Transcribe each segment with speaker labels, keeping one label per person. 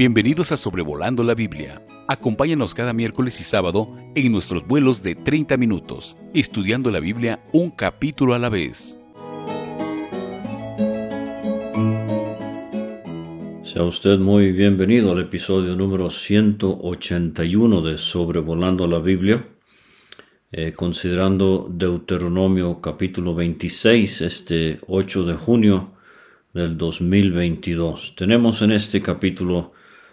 Speaker 1: Bienvenidos a Sobrevolando la Biblia. Acompáñanos cada miércoles y sábado en nuestros vuelos de 30 minutos, estudiando la Biblia un capítulo a la vez.
Speaker 2: Sea usted muy bienvenido al episodio número 181 de Sobrevolando la Biblia, eh, considerando Deuteronomio capítulo 26, este 8 de junio del 2022. Tenemos en este capítulo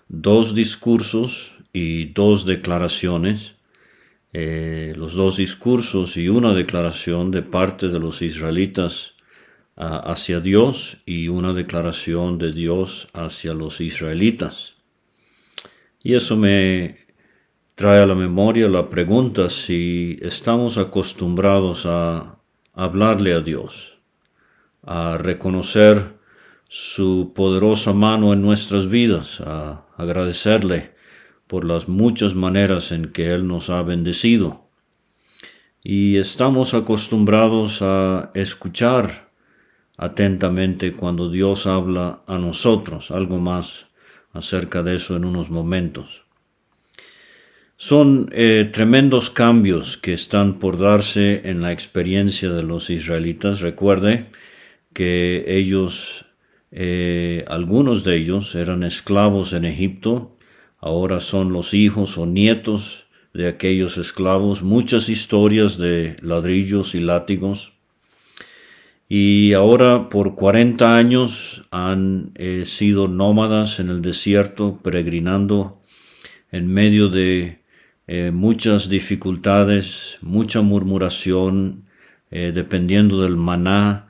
Speaker 2: dos discursos y dos declaraciones, eh, los dos discursos y una declaración de parte de los israelitas ah, hacia Dios y una declaración de Dios hacia los israelitas. Y eso me trae a la memoria la pregunta si estamos acostumbrados a hablarle a Dios, a reconocer su poderosa mano en nuestras vidas, a agradecerle por las muchas maneras en que Él nos ha bendecido. Y estamos acostumbrados a escuchar atentamente cuando Dios habla a nosotros, algo más acerca de eso en unos momentos. Son eh, tremendos cambios que están por darse en la experiencia de los israelitas. Recuerde que ellos eh, algunos de ellos eran esclavos en Egipto, ahora son los hijos o nietos de aquellos esclavos, muchas historias de ladrillos y látigos. Y ahora por cuarenta años han eh, sido nómadas en el desierto, peregrinando en medio de eh, muchas dificultades, mucha murmuración, dependiendo del maná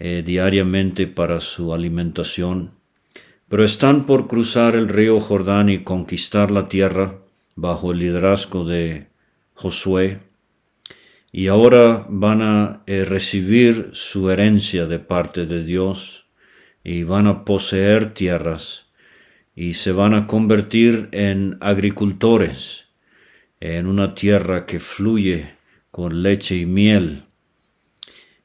Speaker 2: eh, diariamente para su alimentación, pero están por cruzar el río Jordán y conquistar la tierra bajo el liderazgo de Josué, y ahora van a eh, recibir su herencia de parte de Dios y van a poseer tierras y se van a convertir en agricultores en una tierra que fluye con leche y miel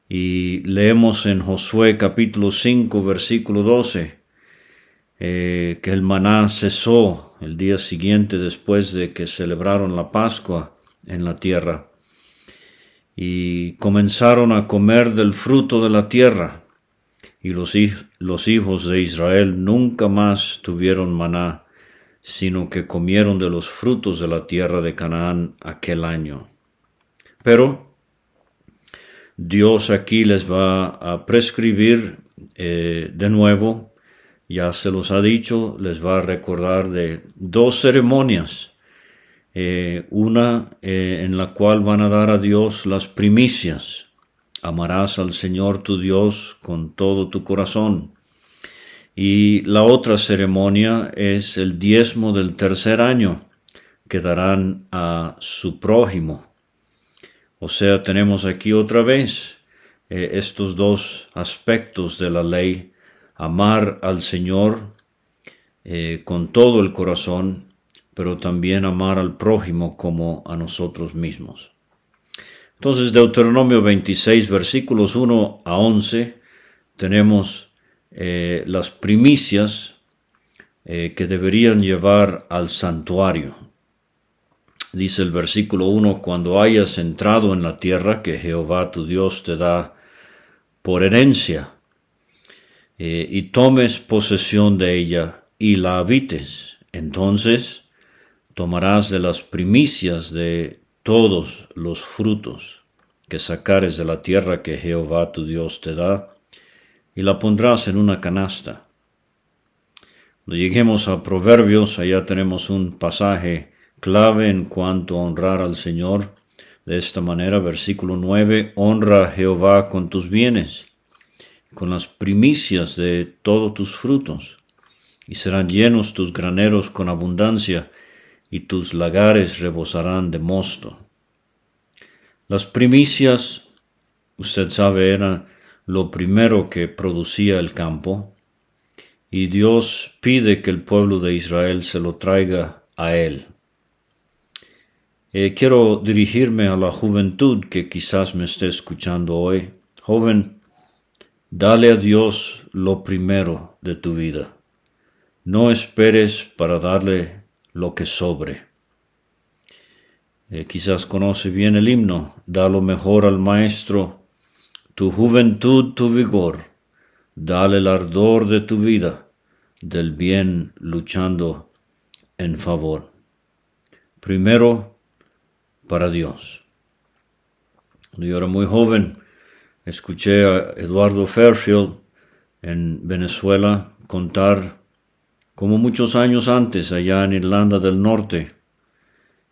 Speaker 2: y leemos en Josué capítulo 5 versículo 12 eh, que el maná cesó el día siguiente después de que celebraron la Pascua en la tierra y comenzaron a comer del fruto de la tierra y los, los hijos de Israel nunca más tuvieron maná sino que comieron de los frutos de la tierra de Canaán aquel año. Pero Dios aquí les va a prescribir eh, de nuevo, ya se los ha dicho, les va a recordar de dos ceremonias. Eh, una eh, en la cual van a dar a Dios las primicias. Amarás al Señor tu Dios con todo tu corazón. Y la otra ceremonia es el diezmo del tercer año que darán a su prójimo. O sea, tenemos aquí otra vez eh, estos dos aspectos de la ley, amar al Señor eh, con todo el corazón, pero también amar al prójimo como a nosotros mismos. Entonces, Deuteronomio 26, versículos 1 a 11, tenemos eh, las primicias que deberían llevar al santuario dice el versículo 1, cuando hayas entrado en la tierra que Jehová tu Dios te da por herencia, eh, y tomes posesión de ella y la habites, entonces tomarás de las primicias de todos los frutos que sacares de la tierra que Jehová tu Dios te da, y la pondrás en una canasta. Cuando lleguemos a Proverbios, allá tenemos un pasaje clave en cuanto a honrar al Señor. De esta manera, versículo 9, honra a Jehová con tus bienes, con las primicias de todos tus frutos, y serán llenos tus graneros con abundancia, y tus lagares rebosarán de mosto. Las primicias, usted sabe, eran lo primero que producía el campo, y Dios pide que el pueblo de Israel se lo traiga a él. Eh, quiero dirigirme a la juventud que quizás me esté escuchando hoy. Joven, dale a Dios lo primero de tu vida. no esperes para darle lo que sobre. Eh, quizás conoce bien el himno, da lo mejor al maestro, tu juventud, tu vigor, dale el ardor de tu vida, del bien luchando en favor. Primero, para Dios. Cuando yo era muy joven, escuché a Eduardo Fairfield en Venezuela contar como muchos años antes, allá en Irlanda del Norte,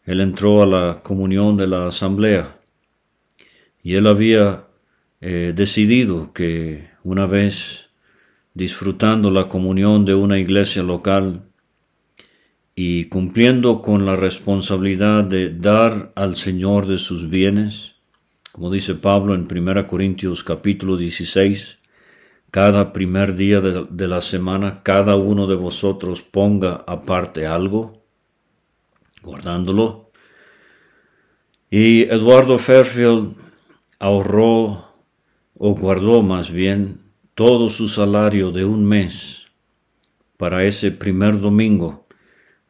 Speaker 2: él entró a la comunión de la asamblea y él había eh, decidido que una vez disfrutando la comunión de una iglesia local y cumpliendo con la responsabilidad de dar al Señor de sus bienes, como dice Pablo en 1 Corintios capítulo 16, cada primer día de, la semana, cada uno de vosotros ponga aparte algo, guardándolo. Y Eduardo Fairfield ahorró, o guardó más bien, todo su salario de un mes para ese primer domingo,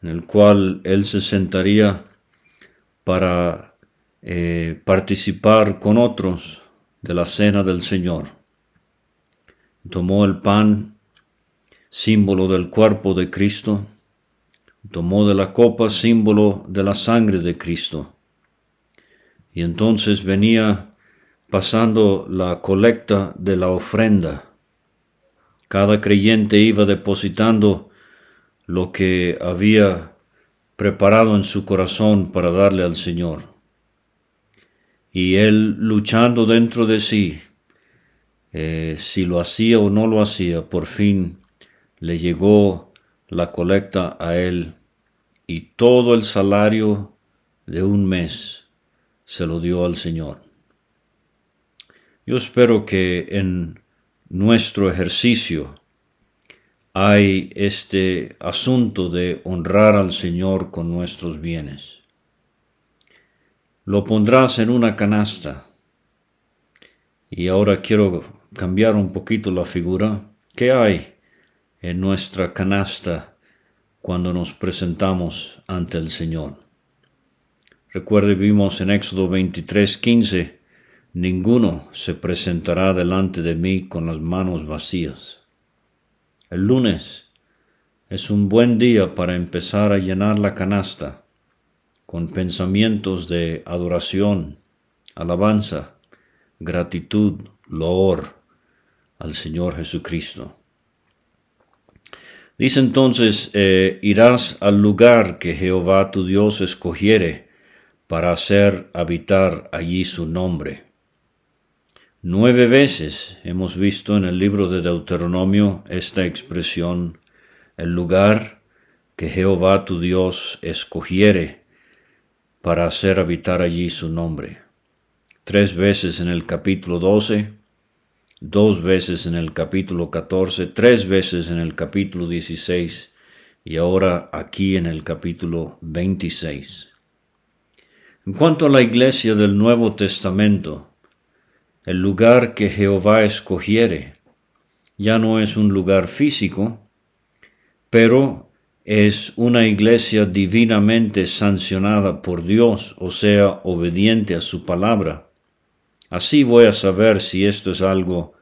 Speaker 2: en el cual él se sentaría para eh, participar con otros de la cena del Señor tomó el pan, símbolo del cuerpo de Cristo, tomó de la copa, símbolo de la sangre de Cristo. Y entonces venía pasando la colecta de la ofrenda. Cada creyente iba depositando lo que había preparado en su corazón para darle al Señor. Y él luchando dentro de sí, eh, si lo hacía o no lo hacía, por fin le llegó la colecta a él y todo el salario de un mes se lo dio al Señor. Yo espero que en nuestro ejercicio hay este asunto de honrar al Señor con nuestros bienes. Lo pondrás en una canasta. Y ahora quiero cambiar un poquito la figura, ¿qué hay en nuestra canasta cuando nos presentamos ante el Señor? Recuerde, vimos en Éxodo 23, 15, ninguno se presentará delante de mí con las manos vacías. El lunes es un buen día para empezar a llenar la canasta con pensamientos de adoración, alabanza, gratitud, loor, al Señor Jesucristo. Dice entonces, eh, irás al lugar que Jehová tu Dios escogiere para hacer habitar allí su nombre. Nueve veces hemos visto en el libro de Deuteronomio esta expresión, el lugar que Jehová tu Dios escogiere para hacer habitar allí su nombre. Tres veces en el capítulo 12, dos veces en el capítulo 14, tres veces en el capítulo 16 y ahora aquí en el capítulo 26. En cuanto a la iglesia del Nuevo Testamento, el lugar que Jehová escogiere ya no es un lugar físico, pero es una iglesia divinamente sancionada por Dios, o sea, obediente a su palabra. Así voy a saber si esto es algo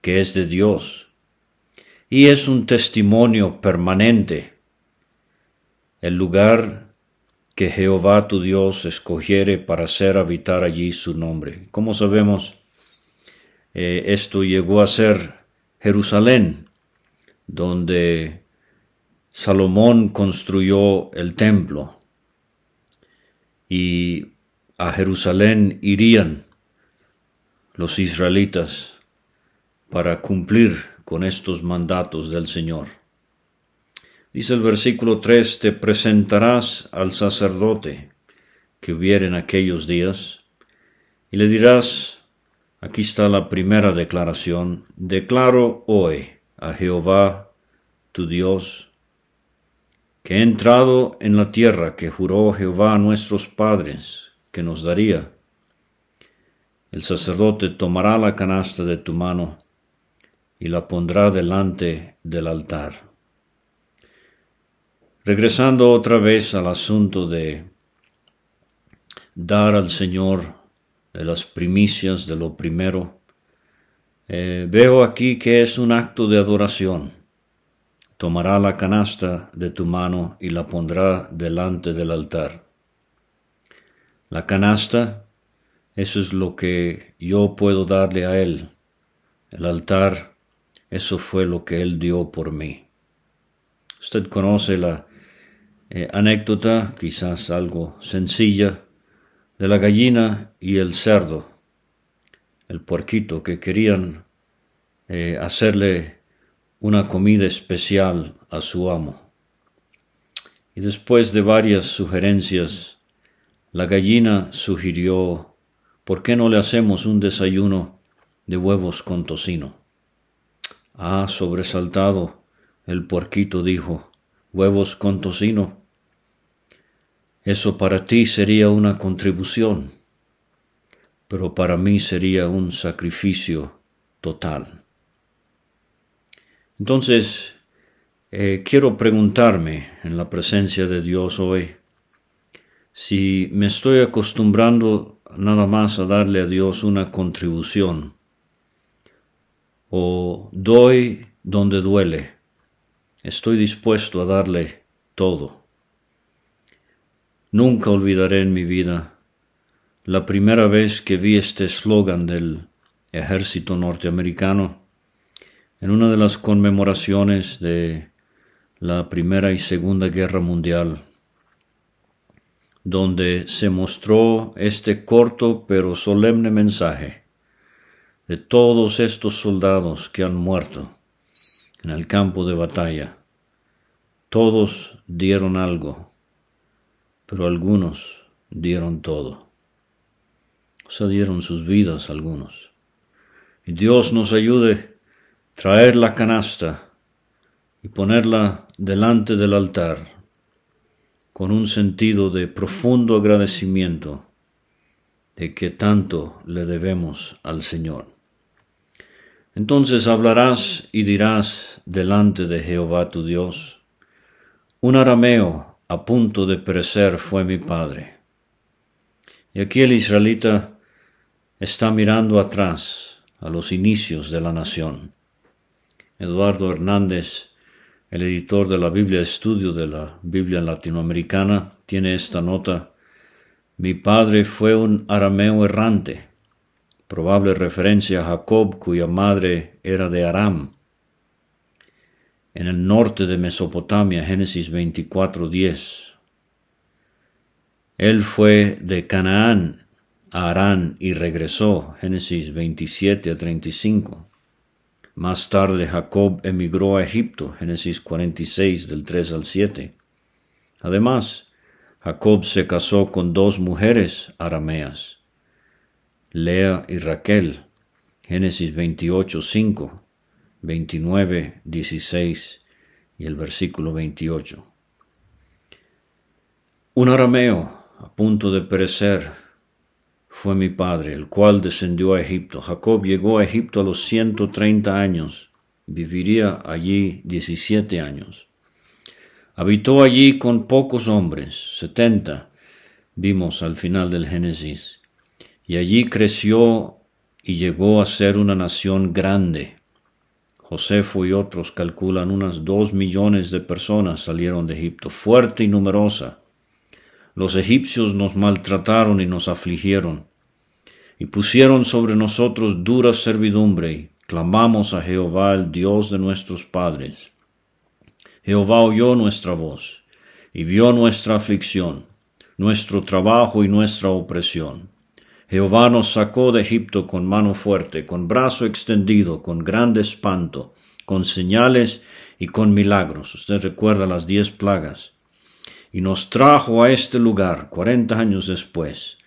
Speaker 2: que es de Dios. Y es un testimonio permanente. El lugar que Jehová tu Dios escogiere para hacer habitar allí su nombre. Como sabemos, eh, esto llegó a ser Jerusalén, donde Salomón construyó el templo. Y a Jerusalén irían los israelitas para cumplir con estos mandatos del Señor. Dice el versículo 3, te presentarás al sacerdote que hubiera en aquellos días y le dirás, aquí está la primera declaración, declaro hoy a Jehová tu Dios, que he entrado en la tierra que juró Jehová a nuestros padres que nos daría el sacerdote tomará la canasta de tu mano y la pondrá delante del altar. regresando otra vez al asunto de dar al Señor de las primicias de lo primero, eh, veo aquí que es un acto de adoración. Tomará la canasta de tu mano y la pondrá delante del altar. La canasta, eso es lo que yo puedo darle a Él. El altar, eso fue lo que Él dio por mí. Usted conoce la eh, anécdota, quizás algo sencilla, de la gallina y el cerdo, el puerquito que querían eh, hacerle una comida especial a su amo. Y después de varias sugerencias, la gallina sugirió, ¿por qué no le hacemos un desayuno de huevos con tocino? Ah, sobresaltado, el puerquito dijo, ¿huevos con tocino? Eso para ti sería una contribución, pero para mí sería un sacrificio total. Entonces, eh, quiero preguntarme en la presencia de Dios hoy, si me estoy acostumbrando nada más a darle a Dios una contribución, o doy donde duele, estoy dispuesto a darle todo. Nunca olvidaré en mi vida la primera vez que vi este eslogan del ejército norteamericano en una de las conmemoraciones de la Primera y Segunda Guerra Mundial, donde se mostró este corto pero solemne mensaje de todos estos soldados que han muerto en el campo de batalla. Todos dieron algo pero algunos dieron todo. O sea, dieron sus vidas algunos. Y Dios nos ayude a traer la canasta y ponerla delante del altar con un sentido de profundo agradecimiento de que tanto le debemos al Señor. Entonces hablarás y dirás delante de Jehová tu Dios, un arameo a punto de perecer fue mi padre. Y aquí el israelita está mirando atrás a los inicios de la nación. Eduardo Hernández, el editor de la Biblia Estudio de la Biblia Latinoamericana, tiene esta nota. Mi padre fue un arameo errante, probable referencia a Jacob cuya madre era de Aram en el norte de Mesopotamia, Génesis 24:10. Él fue de Canaán a Arán y regresó, Génesis 27 a 35. Más tarde Jacob emigró a Egipto, Génesis 46 del 3 al 7. Además, Jacob se casó con dos mujeres arameas, Lea y Raquel, Génesis 28, 5. 29, 16 y el versículo 28. Un arameo a punto de perecer fue mi padre, el cual descendió a Egipto. Jacob llegó a Egipto a los 130 años, viviría allí 17 años. Habitó allí con pocos hombres, 70, vimos al final del Génesis, y allí creció y llegó a ser una nación grande Josefo y otros calculan unas dos millones de personas salieron de Egipto, fuerte y numerosa. Los egipcios nos maltrataron y nos afligieron, y pusieron sobre nosotros dura servidumbre, y clamamos a Jehová, el Dios de nuestros padres. Jehová oyó nuestra voz, y vio nuestra aflicción, nuestro trabajo y nuestra opresión. Jehová nos sacó de Egipto con mano fuerte, con brazo extendido, con grande espanto, con señales y con milagros. Usted recuerda las diez plagas. Y nos trajo a este lugar cuarenta años después,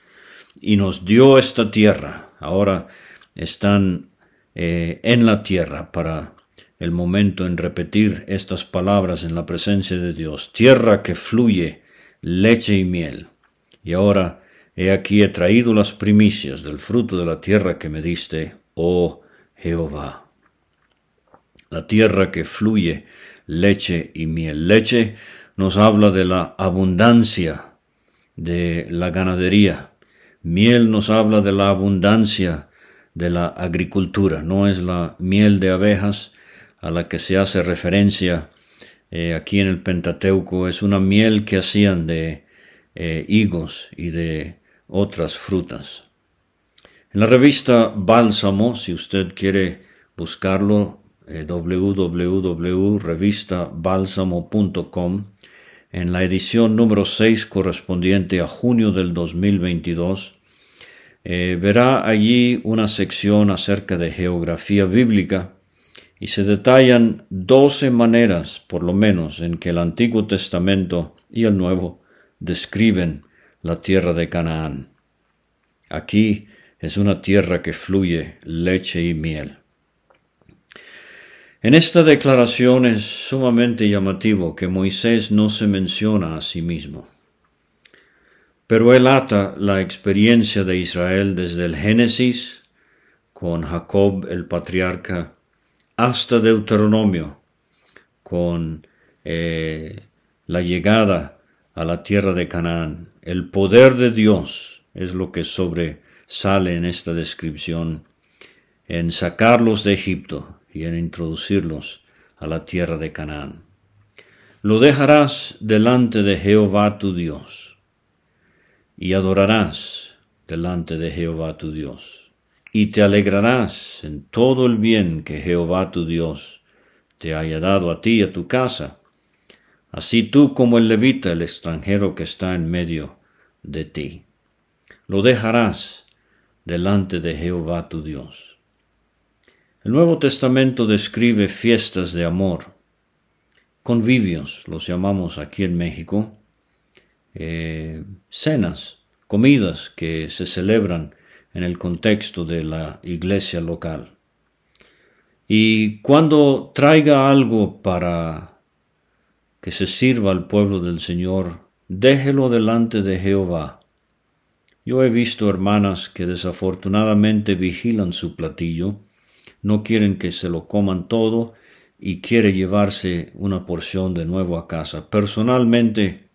Speaker 2: y nos dio esta tierra. Ahora están eh, en la tierra para el momento en repetir estas palabras en la presencia de Dios. Tierra que fluye leche y miel. Y ahora He aquí he traído las primicias del fruto de la tierra que me diste, oh Jehová. La tierra que fluye leche y miel. Leche nos habla de la abundancia de la ganadería. Miel nos habla de la abundancia de la agricultura. No es la miel de abejas a la que se hace referencia eh, aquí en el Pentateuco, es una miel que hacían de eh, higos y de otras frutas. En la revista Bálsamo, si usted quiere buscarlo, eh, www.revistabalsamo.com, en la edición número 6 correspondiente a junio del 2022, eh, verá allí una sección acerca de geografía bíblica y se detallan doce maneras, por lo menos, en que el Antiguo Testamento y el Nuevo describen la tierra de Canaán. Aquí es una tierra que fluye leche y miel. En esta declaración es sumamente llamativo que Moisés no se menciona a sí mismo. Pero él ata la experiencia de Israel desde el Génesis, con Jacob el patriarca, hasta Deuteronomio, con eh, la llegada a la tierra de Canaán. El poder de Dios es lo que sobresale en esta descripción, en sacarlos de Egipto y en introducirlos a la tierra de Canaán. Lo dejarás delante de Jehová tu Dios, y adorarás delante de Jehová tu Dios, y te alegrarás en todo el bien que Jehová tu Dios te haya dado a ti y a tu casa, así tú como el levita, el extranjero que está en medio de ti. Lo dejarás delante de Jehová tu Dios. El Nuevo Testamento describe fiestas de amor, convivios, los llamamos aquí en México, eh, cenas, comidas que se celebran en el contexto de la iglesia local. Y cuando traiga algo para que se sirva al pueblo del Señor, déjelo delante de Jehová. Yo he visto hermanas que desafortunadamente vigilan su platillo, no quieren que se lo coman todo y quiere llevarse una porción de nuevo a casa. Personalmente,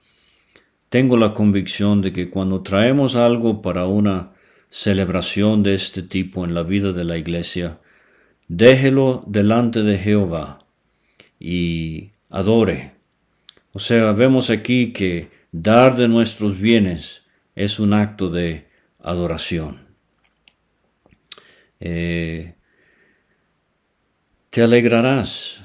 Speaker 2: tengo la convicción de que cuando traemos algo para una celebración de este tipo en la vida de la iglesia, déjelo delante de Jehová y adore. O sea, vemos aquí que dar de nuestros bienes es un acto de adoración. Eh, te alegrarás.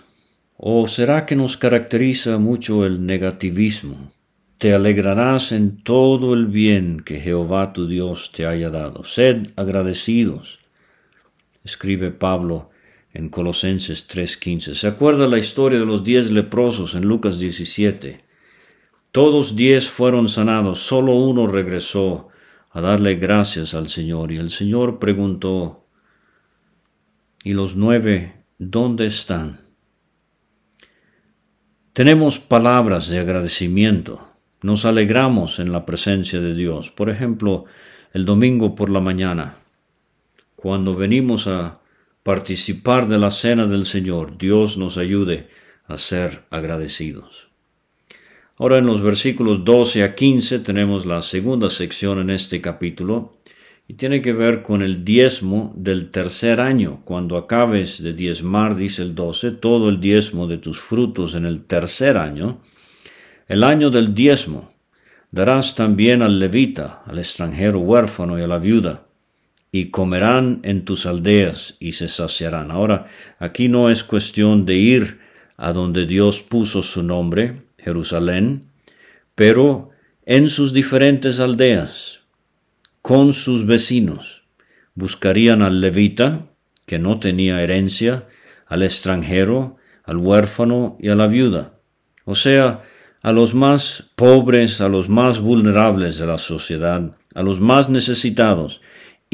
Speaker 2: ¿O será que nos caracteriza mucho el negativismo? Te alegrarás en todo el bien que Jehová tu Dios te haya dado. Sed agradecidos. Escribe Pablo en Colosenses 3:15. ¿Se acuerda la historia de los diez leprosos en Lucas 17? Todos diez fueron sanados, solo uno regresó a darle gracias al Señor y el Señor preguntó, ¿y los nueve ¿dónde están? Tenemos palabras de agradecimiento, nos alegramos en la presencia de Dios. Por ejemplo, el domingo por la mañana, cuando venimos a participar de la cena del Señor, Dios nos ayude a ser agradecidos. Ahora en los versículos 12 a 15 tenemos la segunda sección en este capítulo, y tiene que ver con el diezmo del tercer año. Cuando acabes de diezmar, dice el 12, todo el diezmo de tus frutos en el tercer año, el año del diezmo, darás también al levita, al extranjero huérfano y a la viuda, y comerán en tus aldeas y se saciarán. Ahora, aquí no es cuestión de ir a donde Dios puso su nombre, Jerusalén, pero en sus diferentes aldeas, con sus vecinos. Buscarían al levita, que no tenía herencia, al extranjero, al huérfano y a la viuda, o sea, a los más pobres, a los más vulnerables de la sociedad, a los más necesitados,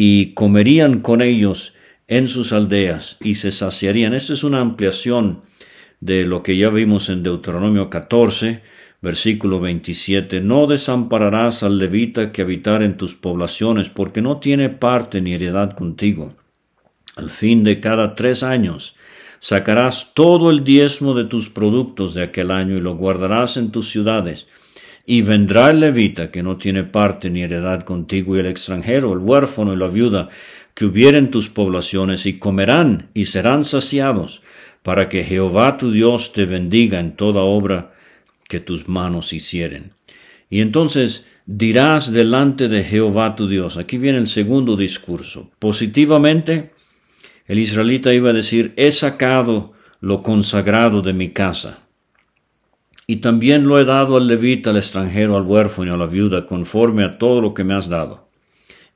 Speaker 2: y comerían con ellos en sus aldeas y se saciarían. Esta es una ampliación de lo que ya vimos en Deuteronomio 14, Versículo 27. No desampararás al levita que habitar en tus poblaciones, porque no tiene parte ni heredad contigo. Al fin de cada tres años sacarás todo el diezmo de tus productos de aquel año y lo guardarás en tus ciudades. Y vendrá el levita que no tiene parte ni heredad contigo y el extranjero, el huérfano y la viuda que hubieren tus poblaciones y comerán y serán saciados, para que Jehová tu Dios te bendiga en toda obra que tus manos hicieren. Y entonces dirás delante de Jehová tu Dios. Aquí viene el segundo discurso. Positivamente, el israelita iba a decir, he sacado lo consagrado de mi casa. Y también lo he dado al levita, al extranjero, al huérfano y a la viuda, conforme a todo lo que me has dado.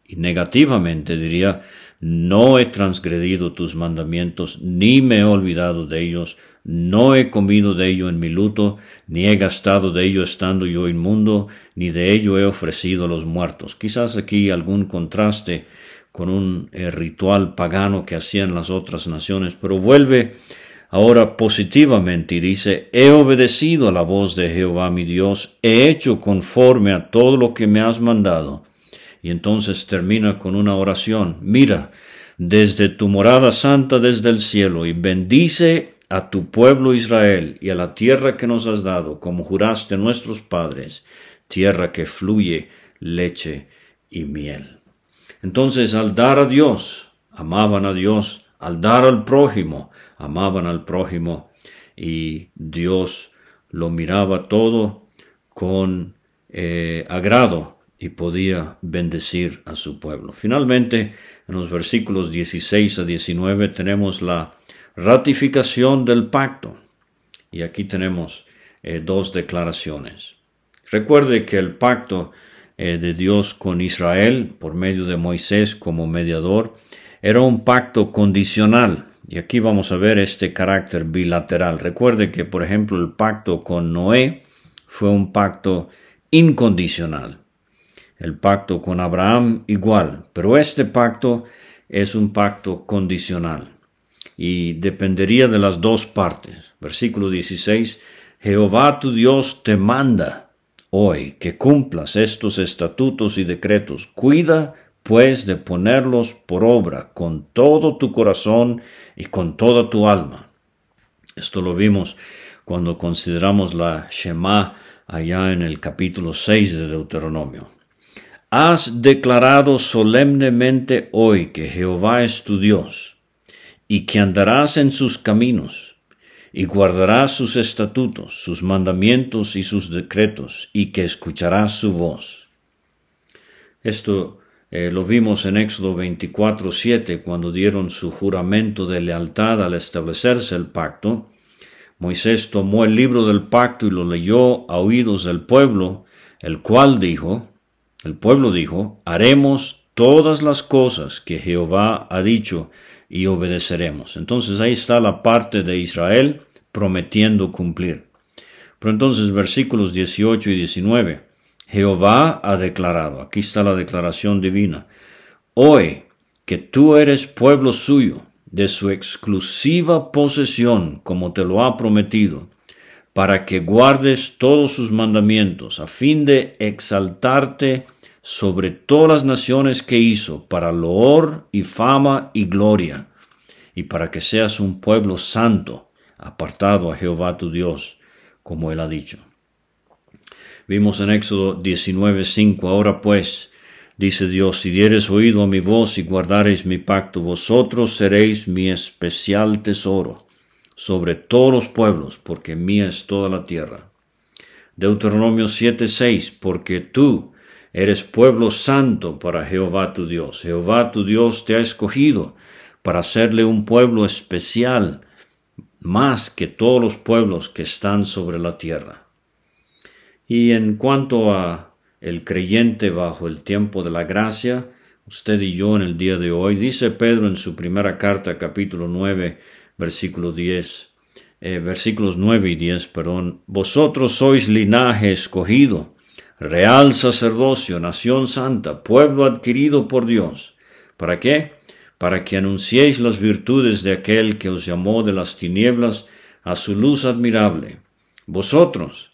Speaker 2: Y negativamente diría, no he transgredido tus mandamientos, ni me he olvidado de ellos, no he comido de ello en mi luto, ni he gastado de ello estando yo inmundo, ni de ello he ofrecido a los muertos. Quizás aquí algún contraste con un eh, ritual pagano que hacían las otras naciones, pero vuelve ahora positivamente y dice, he obedecido a la voz de Jehová mi Dios, he hecho conforme a todo lo que me has mandado. Y entonces termina con una oración, mira, desde tu morada santa desde el cielo, y bendice a tu pueblo Israel y a la tierra que nos has dado, como juraste nuestros padres, tierra que fluye leche y miel. Entonces, al dar a Dios, amaban a Dios, al dar al prójimo, amaban al prójimo, y Dios lo miraba todo con eh, agrado y podía bendecir a su pueblo. Finalmente, en los versículos 16 a 19 tenemos la ratificación del pacto. Y aquí tenemos eh, dos declaraciones. Recuerde que el pacto eh, de Dios con Israel por medio de Moisés como mediador era un pacto condicional. Y aquí vamos a ver este carácter bilateral. Recuerde que, por ejemplo, el pacto con Noé fue un pacto incondicional. El pacto con Abraham igual, pero este pacto es un pacto condicional y dependería de las dos partes. Versículo 16, Jehová tu Dios te manda hoy que cumplas estos estatutos y decretos. Cuida pues de ponerlos por obra con todo tu corazón y con toda tu alma. Esto lo vimos cuando consideramos la Shema allá en el capítulo 6 de Deuteronomio. Has declarado solemnemente hoy que Jehová es tu Dios y que andarás en sus caminos, y guardarás sus estatutos, sus mandamientos y sus decretos, y que escucharás su voz. Esto eh, lo vimos en Éxodo 24, 7, cuando dieron su juramento de lealtad al establecerse el pacto. Moisés tomó el libro del pacto y lo leyó a oídos del pueblo, el cual dijo, el pueblo dijo, haremos todas las cosas que Jehová ha dicho y obedeceremos. Entonces ahí está la parte de Israel prometiendo cumplir. Pero entonces versículos 18 y 19, Jehová ha declarado, aquí está la declaración divina, hoy que tú eres pueblo suyo, de su exclusiva posesión, como te lo ha prometido, para que guardes todos sus mandamientos, a fin de exaltarte sobre todas las naciones que hizo, para loor y fama y gloria, y para que seas un pueblo santo, apartado a Jehová tu Dios, como él ha dicho. Vimos en Éxodo 19:5, ahora pues, dice Dios, si dieres oído a mi voz y guardareis mi pacto, vosotros seréis mi especial tesoro sobre todos los pueblos, porque mía es toda la tierra. Deuteronomio 7:6, porque tú, Eres pueblo santo para Jehová tu Dios. Jehová tu Dios te ha escogido para hacerle un pueblo especial, más que todos los pueblos que están sobre la tierra. Y en cuanto a el creyente bajo el tiempo de la gracia, usted y yo en el día de hoy, dice Pedro en su primera carta, capítulo 9, versículo 10, eh, versículos 9 y 10, perdón, vosotros sois linaje escogido, real sacerdocio, nación santa, pueblo adquirido por Dios. ¿Para qué? Para que anunciéis las virtudes de aquel que os llamó de las tinieblas a su luz admirable. Vosotros,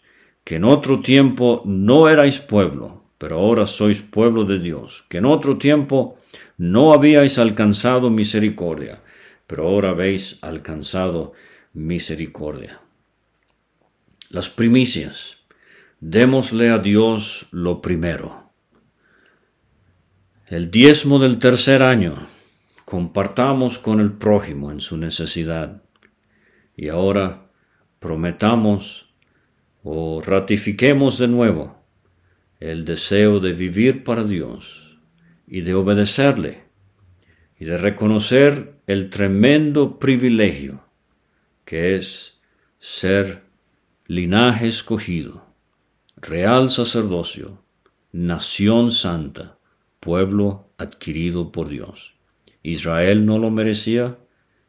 Speaker 2: que en otro tiempo no erais pueblo, pero ahora sois pueblo de Dios, que en otro tiempo no habíais alcanzado misericordia, pero ahora habéis alcanzado misericordia. Las primicias. Démosle a Dios lo primero. El diezmo del tercer año. Compartamos con el prójimo en su necesidad. Y ahora prometamos o ratifiquemos de nuevo el deseo de vivir para Dios y de obedecerle y de reconocer el tremendo privilegio que es ser linaje escogido, real sacerdocio, nación santa, pueblo adquirido por Dios. Israel no lo merecía,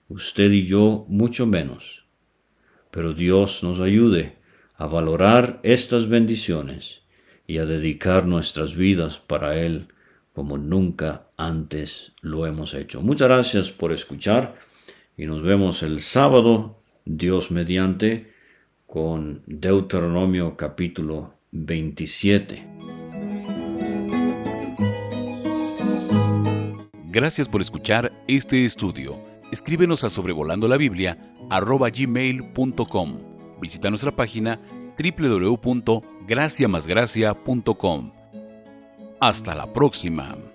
Speaker 2: usted y yo mucho menos. Pero Dios nos ayude a valorar estas bendiciones y a dedicar nuestras vidas para Él como nunca antes lo hemos hecho. Muchas gracias por escuchar y nos vemos el sábado, Dios mediante, con Deuteronomio capítulo 27.
Speaker 1: Gracias por escuchar este estudio. Escríbenos a sobrevolando la Biblia arroba gmail.com. Visita nuestra página www.graciamasgracia.com. Hasta la próxima.